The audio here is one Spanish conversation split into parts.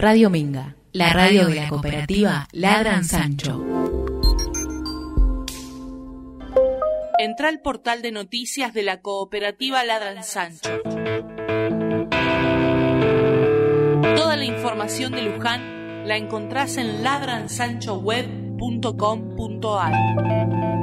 Radio Minga, la radio de la cooperativa Ladran Sancho. Entra al portal de noticias de la cooperativa Ladran Sancho. Toda la información de Luján la encontrás en ladransanchoweb.com.ar.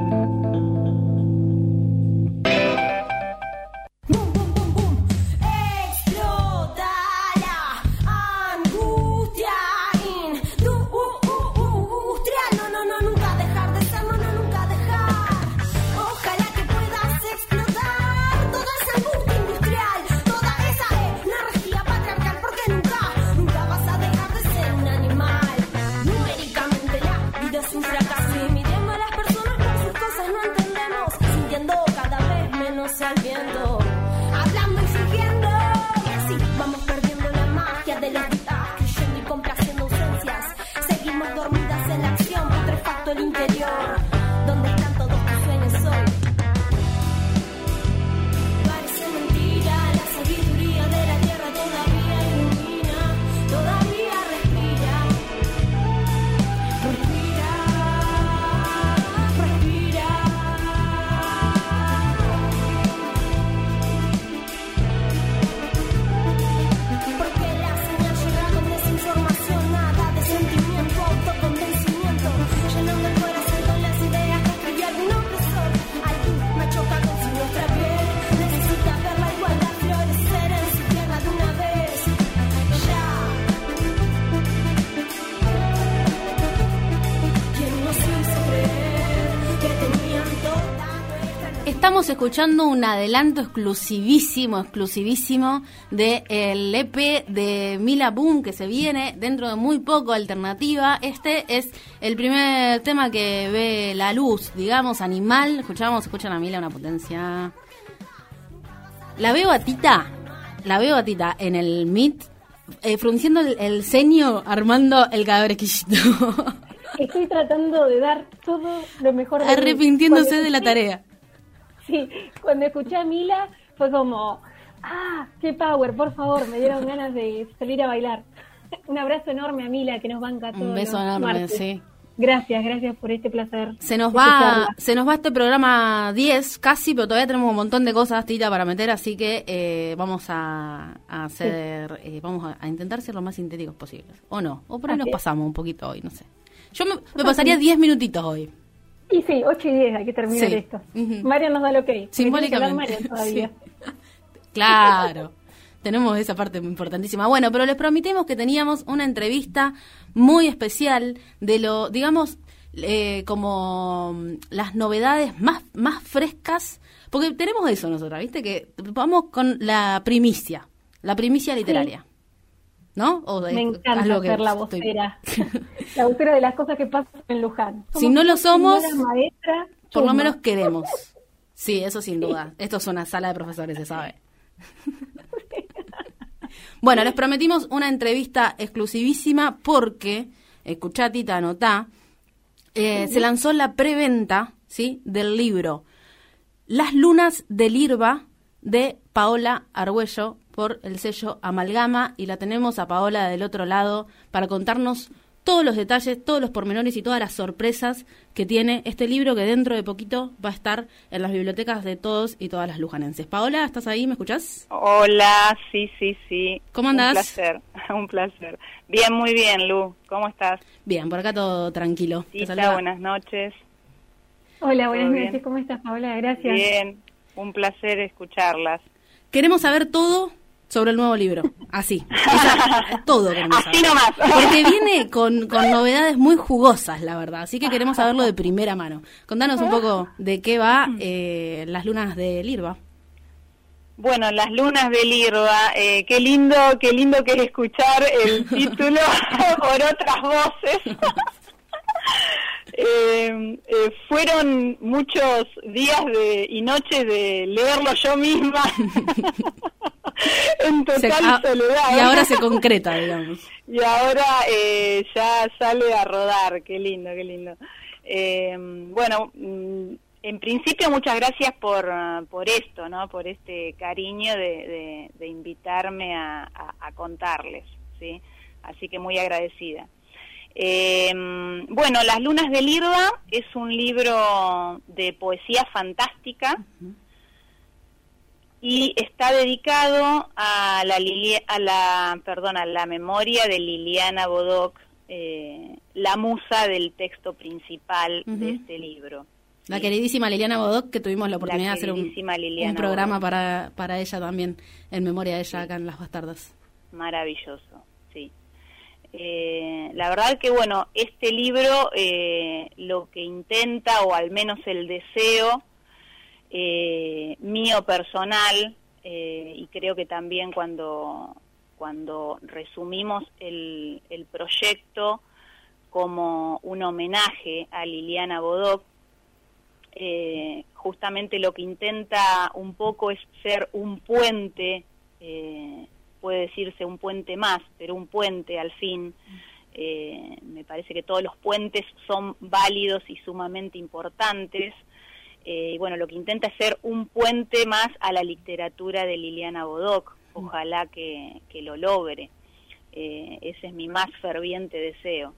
Estamos escuchando un adelanto exclusivísimo, exclusivísimo del EP de Mila Boom que se viene dentro de muy poco, Alternativa. Este es el primer tema que ve la luz, digamos, animal. Escuchamos, escuchan a Mila, una potencia. La veo a Tita, la veo a Tita en el Meet, eh, frunciendo el, el ceño, armando el cabrequillito, Estoy tratando de dar todo lo mejor de arrepintiéndose de la tarea. Sí, cuando escuché a Mila fue como, ah, qué power, por favor, me dieron ganas de salir a bailar. Un abrazo enorme a Mila que nos banca todos Un beso enorme, martes. sí. Gracias, gracias por este placer. Se nos va, se nos va este programa 10 casi, pero todavía tenemos un montón de cosas, Tita, para meter, así que eh, vamos a, a hacer, eh, vamos a, a intentar ser lo más sintéticos posibles. O no, o por ahí Así nos pasamos un poquito hoy, no sé. Yo me, me pasaría 10 minutitos hoy. Y sí, 8 y 10 hay que terminar Sí. esto. Ujú. Mario nos da lo que. Simbólicamente. Todavía. Sí. Claro. Tenemos esa parte importantísima. Bueno, pero les prometimos que teníamos una entrevista muy especial de lo, digamos, eh, como mm, las novedades más, más frescas, porque tenemos eso nosotras, ¿viste? Que vamos con la primicia, la primicia literaria. ¿No? O de- Me encanta algo que ser la estoy- vocera. la vocera de las cosas que pasan en Luján. Si no lo somos, maestra, Por lo menos queremos. Sí, eso sin duda. Esto es una sala de profesores, se sabe. Bueno, les prometimos una entrevista exclusivísima porque, escuchá Tita, anotá, eh, se lanzó la preventa ¿sí? del libro Las lunas del Irba de Paola Argüello por el sello Amalgama y la tenemos a Paola del otro lado para contarnos todos los detalles, todos los pormenores y todas las sorpresas que tiene este libro que dentro de poquito va a estar en las bibliotecas de todos y todas las lujanenses. Paola, ¿estás ahí? ¿Me escuchás? Hola, sí, sí, sí. ¿Cómo andás? Un placer, un placer. Bien, muy bien, Lu. ¿Cómo estás? Bien, por acá todo tranquilo. Te Tita, saluda- buenas noches. Hola, buenas noches. ¿Cómo estás, Paola? Gracias. Bien, un placer escucharlas. Queremos saber todo sobre el nuevo libro. Así. Esa- todo queremos Así nomás. Porque viene con, con novedades muy jugosas, la verdad. Así que queremos saberlo de primera mano. Contanos un poco de qué va eh, Las Lunas de Lirva. Bueno, las lunas del Irba, eh, qué lindo, qué lindo que es escuchar el título por otras voces. Eh, eh, fueron muchos días de, y noches de leerlo yo misma en Se- total ah, soledad. y ahora se concreta, digamos. Y ahora eh, ya sale a rodar, qué lindo, qué lindo. Eh, bueno, mm, en principio muchas gracias por, por esto, ¿no? Por este cariño de, de- de invitarme a, a- a contarles, ¿sí? así que muy agradecida. Eh, bueno, Las Lunas del Irba es un libro de poesía fantástica y está dedicado a la, a la, perdón, a la memoria de Liliana Bodoc, eh, la musa del texto principal de este libro. La Sí. queridísima Liliana Bodoc, que tuvimos la oportunidad de hacer un, programa para, para ella también, en memoria de ella acá en Las Bastardas. Maravilloso, sí. Eh, la verdad que, bueno, este libro eh, lo que intenta, o al menos el deseo eh, mío personal, eh, y creo que también cuando, cuando resumimos el, el proyecto como un homenaje a Liliana Bodoc, eh, justamente lo que intenta un poco es ser un puente, eh, puede decirse un puente más, pero un puente al fin. Eh, me parece que todos los puentes son válidos y sumamente importantes. Eh, y bueno, lo que intenta es ser un puente más a la literatura de Liliana Bodoc. Ojalá que, que lo logre. Eh, ese es mi más ferviente deseo.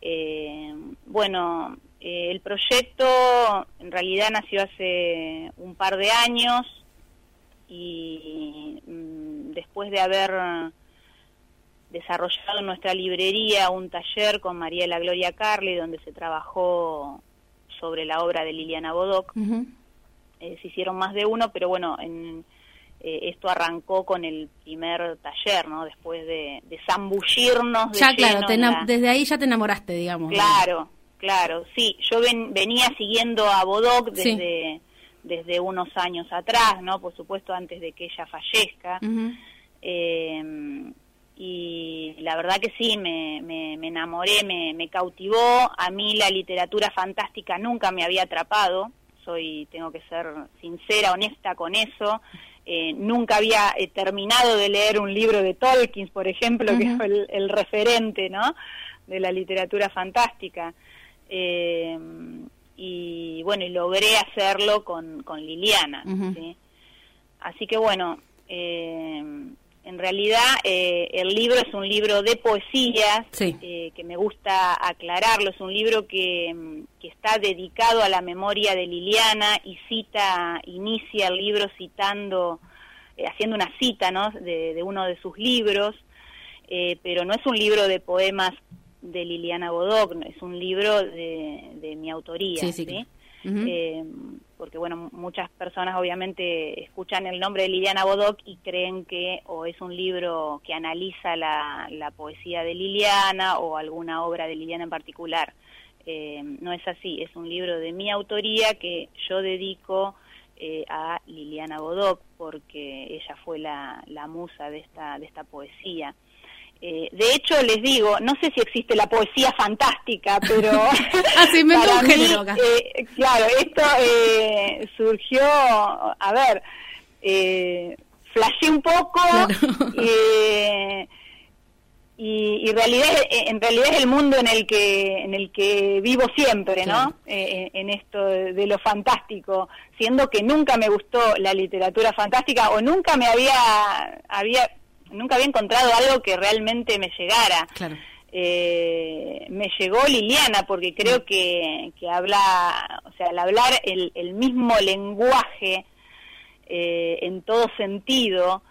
Eh, bueno, eh, el proyecto en realidad nació hace un par de años y mm, después de haber desarrollado en nuestra librería un taller con María de la Gloria Carli donde se trabajó sobre la obra de Liliana Bodoc, eh, se hicieron más de uno, pero bueno, en, eh, esto arrancó con el primer taller, ¿no? Después de, de zambullirnos de Ya, claro, te la- desde ahí ya te enamoraste, digamos. Claro, claro, sí. Yo ven- venía siguiendo a Bodoc Sí. desde, desde unos años atrás, ¿no? Por supuesto, antes de que ella fallezca. Ujú. Eh, y la verdad que sí, me, me, me enamoré, me, me cautivó. A mí la literatura fantástica nunca me había atrapado. Soy, tengo que ser sincera, honesta con eso. Eh, nunca había eh, terminado de leer un libro de Tolkien, por ejemplo, que fue el, el referente, ¿no? De la literatura fantástica. Eh, y bueno, y logré hacerlo con, con Liliana. ¿sí? Así que bueno, eh, en realidad eh, el libro es un libro de poesías, Sí. eh, que me gusta aclararlo, es un libro que, mm, que está dedicado a la memoria de Liliana y cita, inicia el libro citando, eh, haciendo una cita ¿no? de, de uno de sus libros, eh, pero no es un libro de poemas de Liliana Bodoc, es un libro de, de mi autoría. Sí, sí, ¿sí? Porque bueno, muchas personas obviamente escuchan el nombre de Liliana Bodoc y creen que o es un libro que analiza la, la poesía de Liliana o alguna obra de Liliana en particular. Eh, no es así, es un libro de mi autoría que yo dedico eh, a Liliana Bodoc porque ella fue la, la musa de esta, de esta poesía. Eh, de hecho, les digo, no sé si existe la poesía fantástica, pero Ah, inventó para mí, eh, claro, esto eh, surgió, a ver, eh, flashé un poco, Claro. y, y realidad, eh, en realidad es el mundo en el que en el que vivo siempre, Claro. ¿no? Eh, en esto de, de lo fantástico, siendo que nunca me gustó la literatura fantástica o nunca me había había nunca había encontrado algo que realmente me llegara. Claro. Eh, me llegó Liliana porque creo que, que habla, o sea, al hablar el, el mismo lenguaje eh, en todo sentido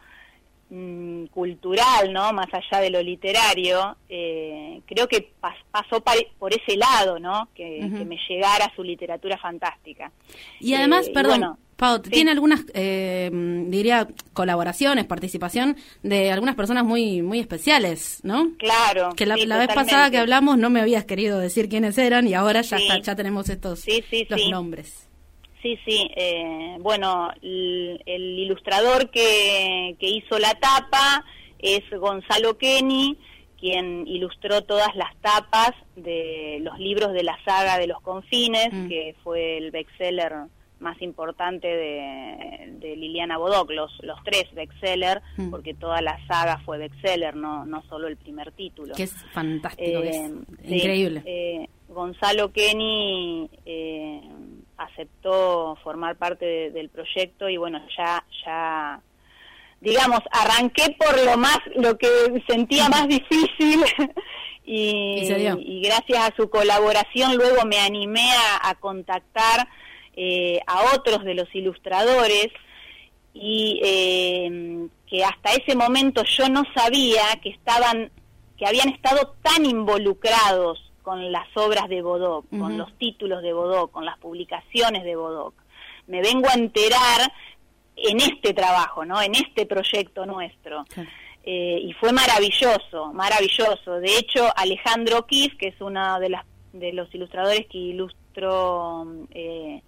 mm, cultural, ¿no? Más allá de lo literario, eh, creo que pas- pasó pa- por ese lado, ¿no? Que, me llegara su literatura fantástica. Y además, Eh, y perdón, bueno, Pau, sí. tiene algunas, eh, diría, colaboraciones, participación de algunas personas muy muy especiales, ¿no? Claro. Que la, sí, la vez pasada que hablamos no me habías querido decir quiénes eran y ahora ya, Sí. está- ya tenemos estos Sí, sí, los sí. nombres. Sí, sí. eh, bueno, el, el ilustrador que, que hizo la tapa es Gonzalo Kenny, quien ilustró todas las tapas de los libros de la saga de los confines, Mm. que fue el bestseller más importante de, de Liliana Bodoc, los, los tres bestseller, Mm. porque toda la saga fue bestseller, no, no solo el primer título. Que es fantástico, que es Eh, sí, increíble. eh, Gonzalo Kenny eh, aceptó formar parte de- del proyecto y bueno, ya, ya digamos, arranqué por lo más, lo que sentía más difícil y, Y y gracias a su colaboración luego me animé a, a contactar eh, a otros de los ilustradores y eh, que hasta ese momento yo no sabía que estaban, que habían estado tan involucrados con las obras de Bodoc, con los títulos de Bodoc, con las publicaciones de Bodoc. Me vengo a enterar en este trabajo, ¿no? En este proyecto nuestro. Eh, y fue maravilloso, maravilloso. De hecho, Alejandro Kif, que es uno de, las, de los ilustradores que ilustró eh,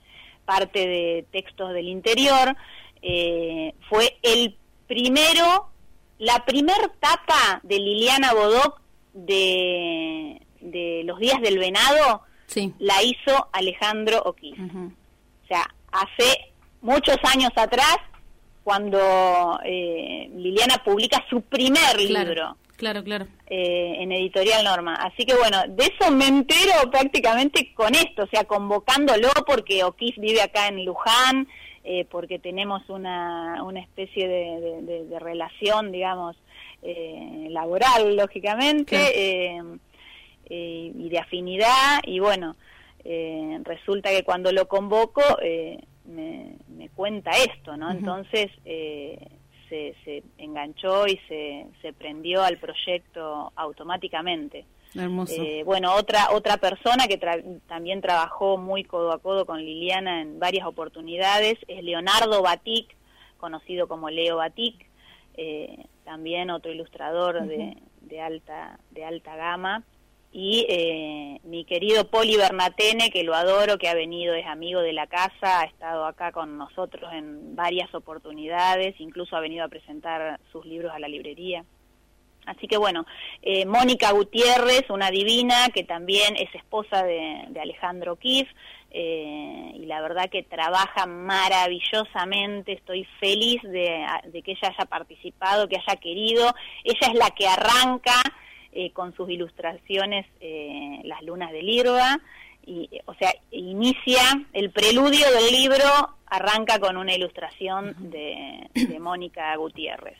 parte de textos del interior, eh, fue el primero, la primer tapa de Liliana Bodoc de, de Los Días del Venado, Sí. la hizo Alejandro. Ujú. O sea, hace muchos años atrás, cuando eh, Liliana publica su primer Claro, libro claro, claro. eh, en Editorial Norma. Así que bueno, de eso me entero prácticamente con esto, o sea, convocándolo porque O'Keeffe vive acá en Luján, eh, porque tenemos una, una especie de, de- de- de relación, digamos, eh, laboral, lógicamente, Claro. eh, eh, y de afinidad, y bueno, eh, resulta que cuando lo convoco eh, me, me cuenta esto, ¿no? Entonces eh, se, se enganchó y se, se prendió al proyecto automáticamente. Hermoso. Eh, bueno, otra otra persona que tra- también trabajó muy codo a codo con Liliana en varias oportunidades es Leonardo Batic, conocido como Leo Batic, eh, también otro ilustrador de, de alta de alta gama y eh, mi querido Poli Bernatene, que lo adoro, que ha venido, es amigo de la casa, ha estado acá con nosotros en varias oportunidades, incluso ha venido a presentar sus libros a la librería. Así que bueno, eh, Mónica Gutiérrez, una divina, que también es esposa de, Alejandro Kif, eh, y la verdad que trabaja maravillosamente, estoy feliz de que ella haya participado, que haya querido. Ella es la que arranca eh, con sus ilustraciones eh, Las Lunas del Irba, y, eh, o sea, inicia el preludio del libro, arranca con una ilustración de, de Mónica Gutiérrez.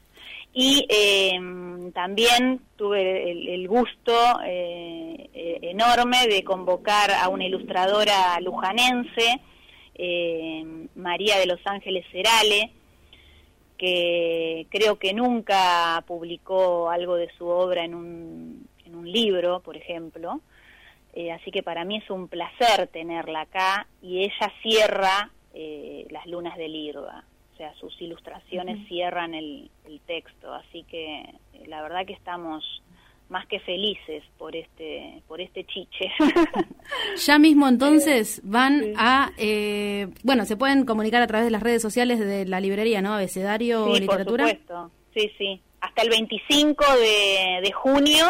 Y eh, también tuve el, el gusto eh, enorme de convocar a una ilustradora lujanense, eh, María de los Ángeles Cerale, que creo que nunca publicó algo de su obra en un, en un libro, por ejemplo. Eh, así que para mí es un placer tenerla acá y ella cierra eh, las lunas del Irba. O sea, sus ilustraciones cierran el, el texto. Así que eh, la verdad que estamos más que felices por este por este chiche. Ya mismo entonces van a, eh, bueno, se pueden comunicar a través de las redes sociales de la librería, ¿no? Abecedario Sí, Literatura. por supuesto. Sí, sí. Hasta el 25 de, de junio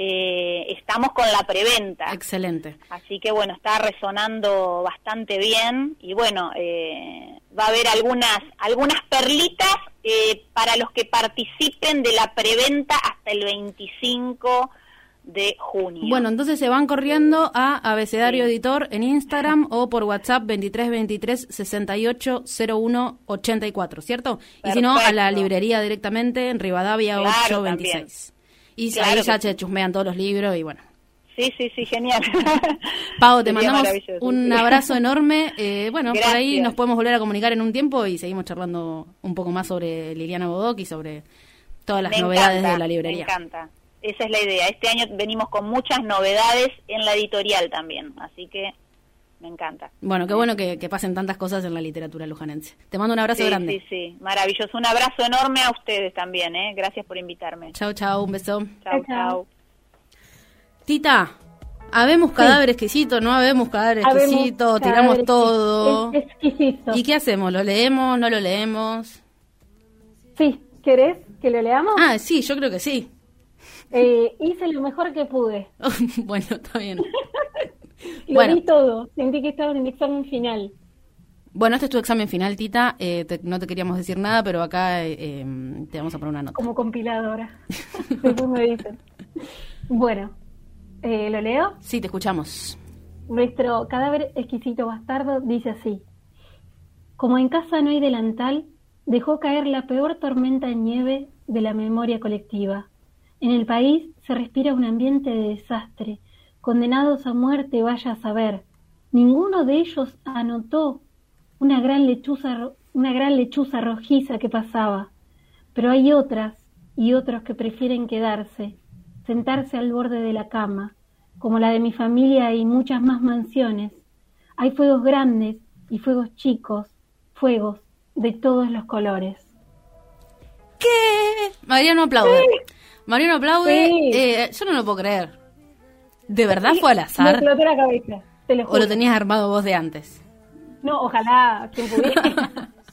eh, estamos con la preventa. Excelente. Así que bueno, está resonando bastante bien y bueno, eh, va a haber algunas algunas perlitas eh, para los que participen de la preventa hasta el 25 de junio. Bueno, entonces se van corriendo a Abecedario Sí. Editor en Instagram o por WhatsApp 2323 68 01 84, ¿cierto? Y si no, a la Perfecto. librería directamente en Rivadavia Claro, 826. Y Claro ahí ya se chusmean todos los libros y bueno. Sí, sí, sí, genial. Pau, te Sería mandamos un abrazo enorme. Eh, bueno, por ahí nos podemos volver a comunicar en un tiempo y seguimos charlando un poco más sobre Liliana Bodoc y sobre todas las Me novedades encanta, de la librería. Me encanta. Esa es la idea. Este año venimos con muchas novedades en la editorial también, así que me encanta. Bueno, qué bueno que, que pasen tantas cosas en la literatura lujanense. Te mando un abrazo Sí, grande. sí, sí, maravilloso. Un abrazo enorme a ustedes también, ¿eh? Gracias por invitarme. Chau, chau, un beso. Chau, Chau, chau. chau. Tita, habemos cadáver exquisito, no habemos cadáver Habemos exquisito, cadáver tiramos todo. Es exquisito. ¿Y qué hacemos? ¿Lo leemos? ¿No lo leemos? Sí, ¿querés que lo leamos? Ah, sí, yo creo que sí. Eh, hice lo mejor que pude. bueno, está bien. Lo Bueno. di todo. Sentí que estaba en el examen final. Bueno, este es tu examen final, Tita. Eh, te- no te queríamos decir nada, pero acá eh, eh, te vamos a poner una nota. Como compiladora. Me dicen. Bueno, eh, ¿lo leo? Sí, te escuchamos. Nuestro cadáver exquisito bastardo dice así. Como en casa no hay delantal, dejó caer la peor tormenta de nieve de la memoria colectiva. En el país se respira un ambiente de desastre, condenados a muerte vaya a saber. Ninguno de ellos anotó una gran lechuza, una gran lechuza rojiza que pasaba, pero hay otras y otros que prefieren quedarse, sentarse al borde de la cama, como la de mi familia y muchas más mansiones. Hay fuegos grandes y fuegos chicos, fuegos de todos los colores. ¿Qué? Mariano aplaude. Mariano aplaude. Sí. Eh, yo no lo puedo creer. ¿De verdad fue al Me azar? explotó la cabeza, te lo ¿O lo tenías armado vos de antes? No, ojalá, quien pudiera.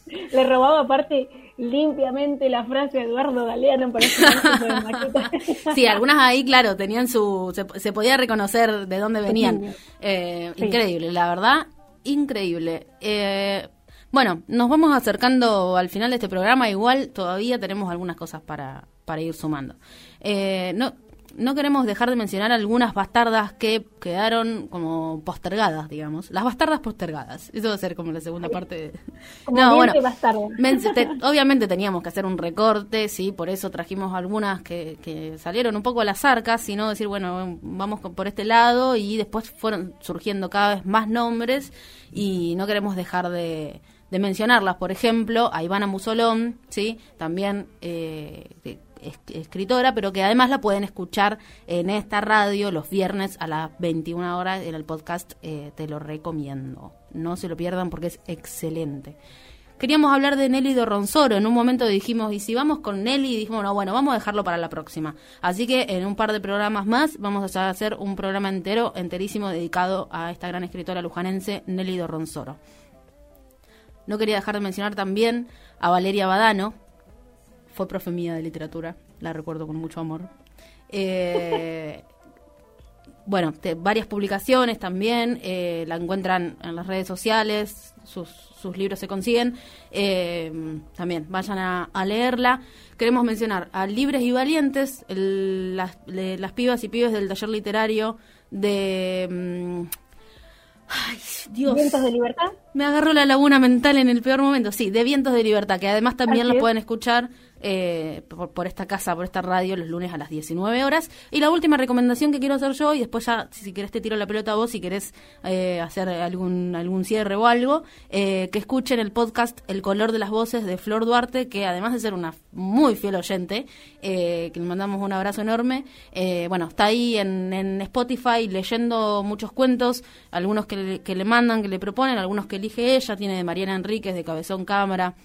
Le robaba aparte limpiamente la frase a Eduardo Galeano para de. Sí, algunas ahí, claro, tenían su. Se, se podía reconocer de dónde venían. Eh, Sí. Increíble, la verdad, increíble. Eh, bueno, nos vamos acercando al final de este programa. Igual todavía tenemos algunas cosas para, para ir sumando. Eh, no, no queremos dejar de mencionar algunas bastardas que quedaron como postergadas, digamos. Las bastardas postergadas. Eso va a ser como la segunda parte. De... Como. Men- te- obviamente teníamos que hacer un recorte, sí, por eso trajimos algunas que, que salieron un poco a las arcas, sino decir, bueno, vamos por este lado y después fueron surgiendo cada vez más nombres y no queremos dejar de, de mencionarlas. Por ejemplo, a Ivana Musolón, sí, también eh, escritora, pero que además la pueden escuchar en esta radio los viernes a las 21 horas en el podcast, eh, te lo recomiendo. No se lo pierdan porque es excelente. Queríamos hablar de Nelly Dorronsoro. En un momento dijimos, y si vamos con Nelly, dijimos, no, bueno, vamos a dejarlo para la próxima. Así que en un par de programas más vamos a hacer un programa entero, enterísimo, dedicado a esta gran escritora lujanense, Nelly Dorronsoro. No quería dejar de mencionar también a Valeria Badano. Fue profe mía de literatura, la recuerdo con mucho amor. Eh, bueno, te- varias publicaciones también, eh, la encuentran en las redes sociales, sus, sus libros se consiguen, eh, también vayan a, a leerla. Queremos mencionar a Libres y Valientes, el- las, le- las pibas y pibes del taller literario de... mm, ay, Dios. Vientos de libertad. Me agarró la laguna mental en el peor momento. Sí, de Vientos de Libertad, que además también Así lo es. pueden escuchar eh, por, por esta casa, por esta radio, los lunes a las 19 horas. Y la última recomendación que quiero hacer yo, y después ya, si querés te tiro la pelota a vos, si querés eh, hacer algún, algún cierre o algo, eh, que escuchen el podcast El color de las voces de Flor Duarte, que además de ser una muy fiel oyente, eh, que le mandamos un abrazo enorme, eh, bueno, está ahí en, en Spotify leyendo muchos cuentos, algunos que le, que le mandan, que le proponen, algunos que elige ella, tiene de Mariana Enríquez, de Cabezón Cámara,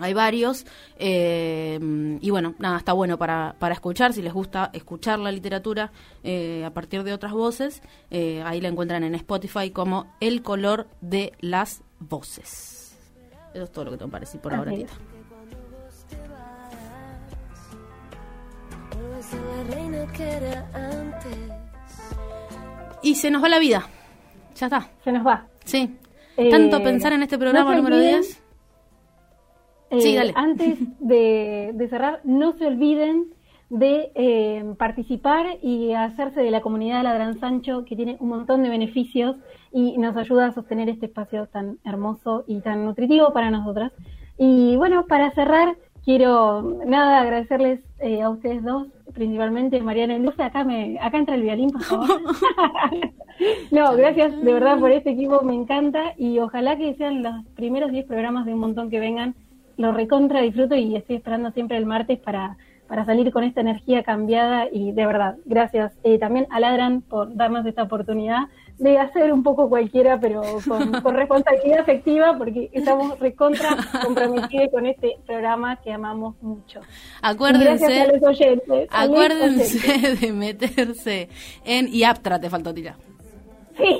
hay varios. eh, y bueno, nada, está bueno para, para escuchar. Si les gusta escuchar la literatura eh, a partir de otras voces, eh, ahí la encuentran en Spotify como El color de las voces. Eso es todo lo que tengo para decir por ahora, Tita. Y se nos va la vida. Ya está. Se nos va. Sí. Tanto pensar en este programa no número olviden, 10. Eh, Sí, dale. Antes de, de cerrar, no se olviden de eh, participar y hacerse de la comunidad de Ladran Sancho, que tiene un montón de beneficios y nos ayuda a sostener este espacio tan hermoso y tan nutritivo para nosotras. Y bueno, para cerrar, quiero nada agradecerles eh, a ustedes dos, principalmente Mariana y Luz. Acá, me, acá entra el violín, por favor. no, gracias de verdad por este equipo, me encanta y ojalá que sean los primeros 10 programas de un montón que vengan. Lo recontra disfruto y estoy esperando siempre el martes para, para salir con esta energía cambiada y de verdad, gracias eh, también a Ladran por darnos esta oportunidad de hacer un poco cualquiera, pero con, con responsabilidad afectiva, porque estamos recontra comprometidos con este programa que amamos mucho. Y gracias a Acuérdense, los oyentes. a los oyentes. acuérdense de meterse en Iaptra, te faltó tirar. Sí.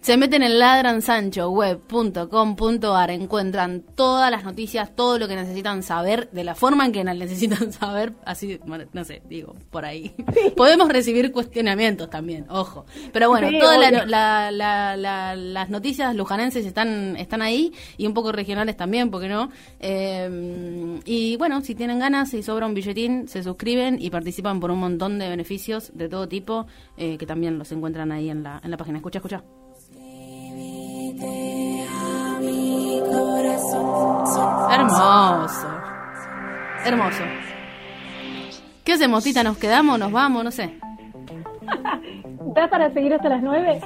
Se meten en ladransanchoweb.com.ar, encuentran todas las noticias, todo lo que necesitan saber, de la forma en que necesitan saber, así, bueno, no sé, digo, por ahí. Podemos recibir cuestionamientos también, ojo. Pero bueno, Sí, todas la- la- la- la- las noticias lujanenses están, están ahí y un poco regionales también, ¿por qué no? Eh, y bueno, si tienen ganas, si sobra un billetín, se suscriben y participan por un montón de beneficios de todo tipo, eh, que también los encuentran ahí en la, en la página. Escucha, escucha. Hermoso. Hermoso. ¿Qué hacemos, Tita? ¿Nos quedamos? ¿Nos vamos? No sé. ¿Estás para seguir hasta las nueve?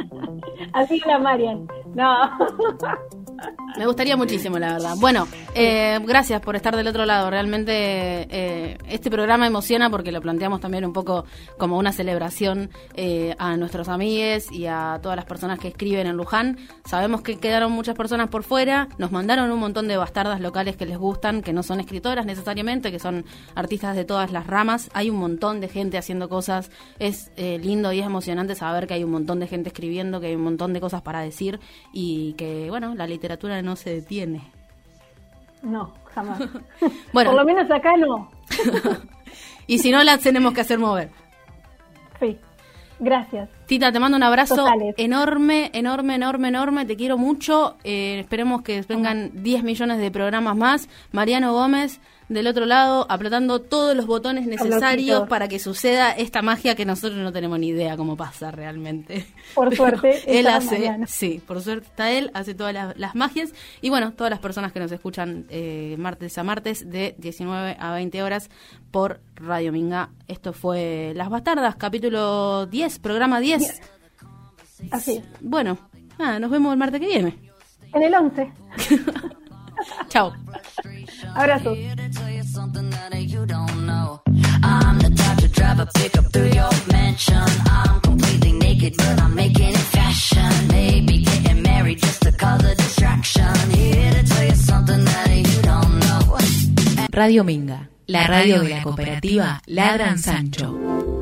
Así la Marian. No. Me gustaría muchísimo, la verdad. Bueno, eh, gracias por estar del otro lado. Realmente eh, este programa emociona porque lo planteamos también un poco como una celebración eh, a nuestros amigues y a todas las personas que escriben en Luján. Sabemos que quedaron muchas personas por fuera. Nos mandaron un montón de bastardas locales que les gustan, que no son escritoras necesariamente, que son artistas de todas las ramas. Hay un montón de gente haciendo cosas. Es lindo y es emocionante saber que hay un montón de gente escribiendo, que hay un montón de cosas para decir y que, bueno, la literatura no se detiene. No, jamás. bueno. Por lo menos acá no. y si no, la tenemos que hacer mover. Sí. Gracias. Tita, te mando un abrazo enorme, enorme, enorme, enorme. Te quiero mucho. Eh, esperemos que vengan 10 millones de programas más. Mariano Gómez, del otro lado, apretando todos los botones necesarios para que suceda esta magia que nosotros no tenemos ni idea cómo pasa realmente. Por suerte, él hace, sí, por suerte está él, hace todas las, magias. Y bueno, todas las personas que nos escuchan eh, martes a martes de 19 a 20 horas por Radio Minga. Esto fue Las Bastardas, capítulo 10, programa 10. Así Bueno, nada, nos vemos el martes que viene. En el 11. Chao. Abrazos. I'm the type to drive a pickup through your mansion. I'm completely naked, but I'm making it fashion. Maybe getting married just to cause a distraction. Here to tell you something that you don't know. Radio Minga, la radio de la cooperativa Ladran Sancho.